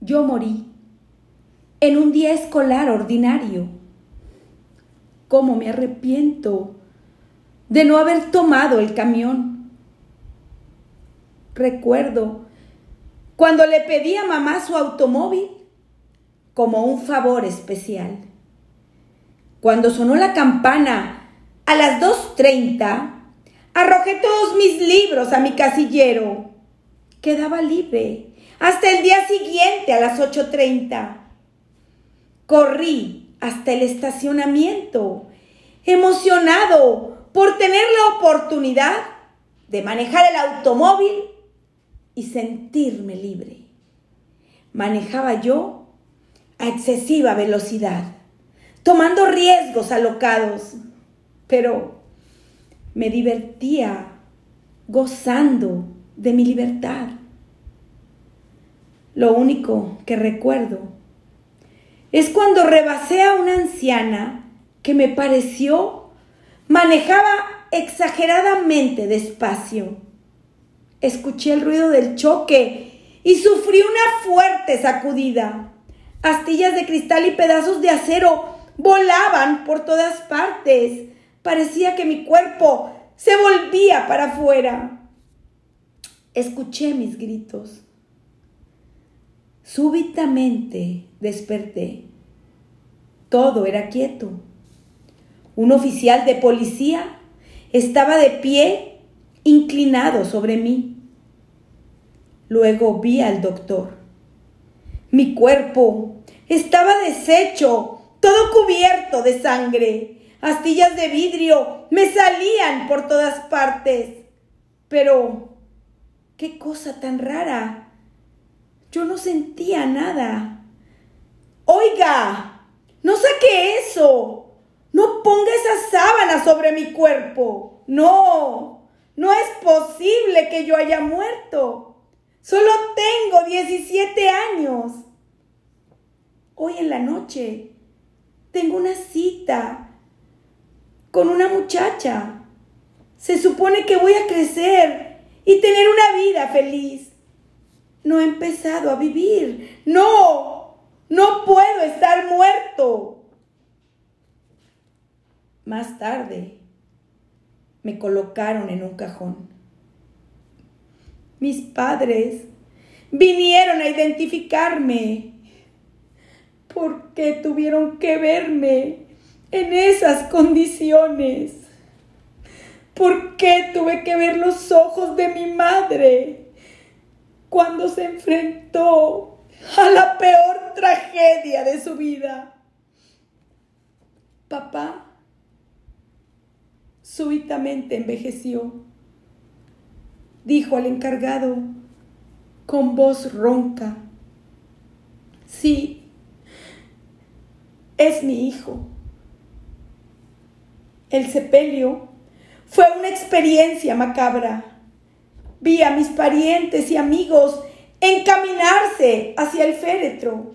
yo morí en un día escolar ordinario. ¿Cómo me arrepiento de no haber tomado el camión? Recuerdo cuando le pedí a mamá su automóvil como un favor especial. Cuando sonó la campana a las 2.30, arrojé todos mis libros a mi casillero. Quedaba libre hasta el día siguiente a las 8.30. Corrí hasta el estacionamiento, emocionado por tener la oportunidad de manejar el automóvil y sentirme libre. Manejaba yo a excesiva velocidad, tomando riesgos alocados, pero me divertía gozando de mi libertad. Lo único que recuerdo es cuando rebasé a una anciana que me pareció manejaba exageradamente despacio. Escuché el ruido del choque y sufrí una fuerte sacudida. Astillas de cristal y pedazos de acero volaban por todas partes. Parecía que mi cuerpo se volvía para afuera. Escuché mis gritos. Súbitamente desperté. Todo era quieto. Un oficial de policía estaba de pie, inclinado sobre mí. Luego vi al doctor. Mi cuerpo estaba deshecho, todo cubierto de sangre. Astillas de vidrio me salían por todas partes. Pero, qué cosa tan rara. Yo no sentía nada. Oiga, no saque eso. No ponga esa sábana sobre mi cuerpo. No, no es posible que yo haya muerto. Solo tengo 17 años. Hoy en la noche tengo una cita con una muchacha. Se supone que voy a crecer y tener una vida feliz no he empezado a vivir. No, no puedo estar muerto. Más tarde me colocaron en un cajón. Mis padres vinieron a identificarme. ¿Por qué tuvieron que verme en esas condiciones? ¿Por qué tuve que ver los ojos de mi madre? Cuando se enfrentó a la peor tragedia de su vida. Papá súbitamente envejeció. Dijo al encargado con voz ronca, sí, es mi hijo. El sepelio fue una experiencia macabra Vi a mis parientes y amigos encaminarse hacia el féretro.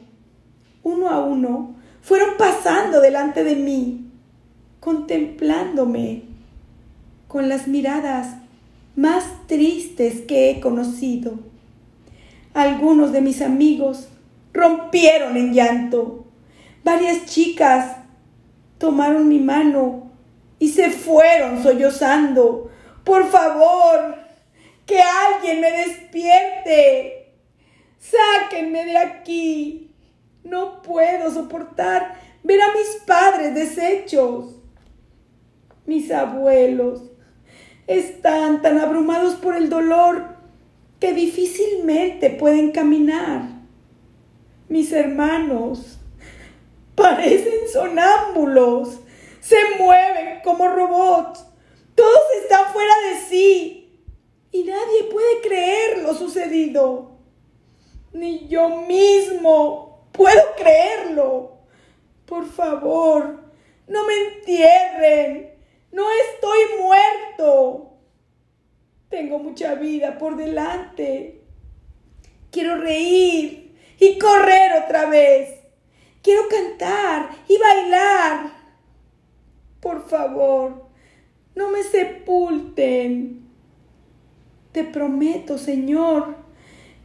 Uno a uno fueron pasando delante de mí, contemplándome con las miradas más tristes que he conocido. Algunos de mis amigos rompieron en llanto. Varias chicas tomaron mi mano y se fueron sollozando. Por favor, que alguien me despierte. Sáquenme de aquí. No puedo soportar ver a mis padres deshechos. Mis abuelos están tan abrumados por el dolor que difícilmente pueden caminar. Mis hermanos parecen sonámbulos, se mueven como robots, todos están fuera de sí y nadie puede creer lo sucedido. Ni yo mismo puedo creerlo. Por favor, no me entierren. No estoy muerto. Tengo mucha vida por delante. Quiero reír y correr otra vez. Quiero cantar y bailar. Por favor, no me sepulten. Te prometo, Señor,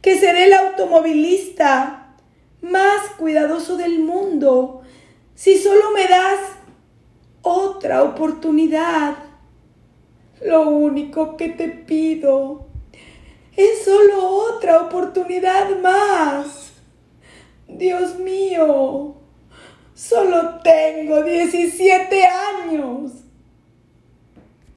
que seré el automovilista más cuidadoso del mundo si solo me das otra oportunidad. Lo único que te pido es solo otra oportunidad más. Dios mío, solo tengo 17 años.